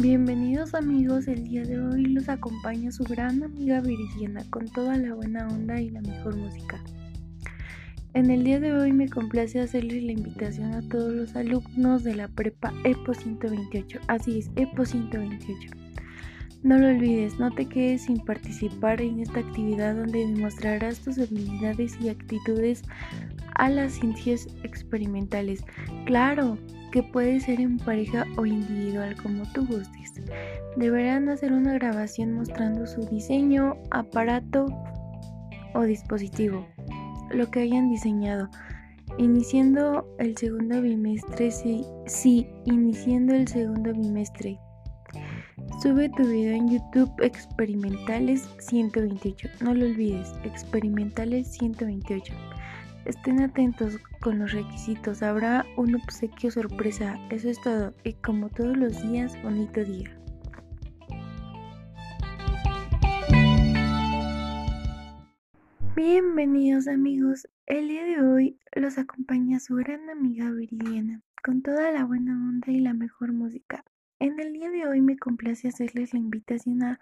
Bienvenidos amigos, el día de hoy los acompaña su gran amiga Viridiana con toda la buena onda y la mejor música. En el día de hoy me complace hacerles la invitación a todos los alumnos de la prepa EPO 128, así es, EPO 128. No lo olvides, no te quedes sin participar en esta actividad donde demostrarás tus habilidades y actitudes a las ciencias experimentales. Claro, que puede ser en pareja o individual como tú gustes. Deberán hacer una grabación mostrando su diseño, aparato o dispositivo, lo que hayan diseñado. Iniciando el segundo bimestre, sí, sí, iniciando el segundo bimestre. Sube tu video en YouTube Experimentales 128. No lo olvides, Experimentales 128. Estén atentos con los requisitos, habrá un obsequio sorpresa, eso es todo, y como todos los días, bonito día. Bienvenidos amigos, el día de hoy los acompaña su gran amiga Viridiana, con toda la buena onda y la mejor música. En el día de hoy me complace hacerles la invitación a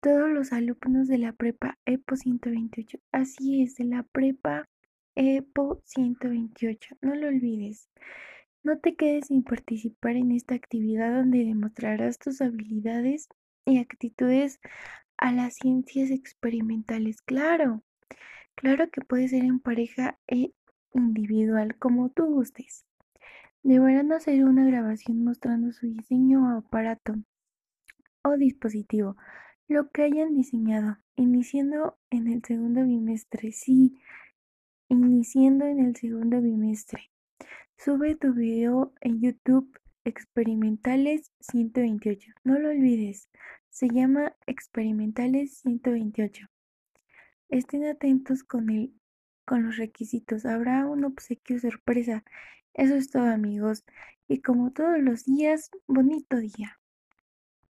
todos los alumnos de la prepa EPO 128, así es, de la prepa EPO 128. No lo olvides. No te quedes sin participar en esta actividad donde demostrarás tus habilidades y actitudes a las ciencias experimentales. Claro, claro que puede ser en pareja e individual como tú gustes. Deberán hacer una grabación mostrando su diseño o aparato o dispositivo, lo que hayan diseñado, iniciando en el segundo bimestre. Sí, iniciando en el segundo bimestre. Sube tu video en YouTube Experimentales 128. No lo olvides, se llama Experimentales 128. Estén atentos con, el, con los requisitos, habrá un obsequio sorpresa. Eso es todo amigos, y como todos los días, bonito día.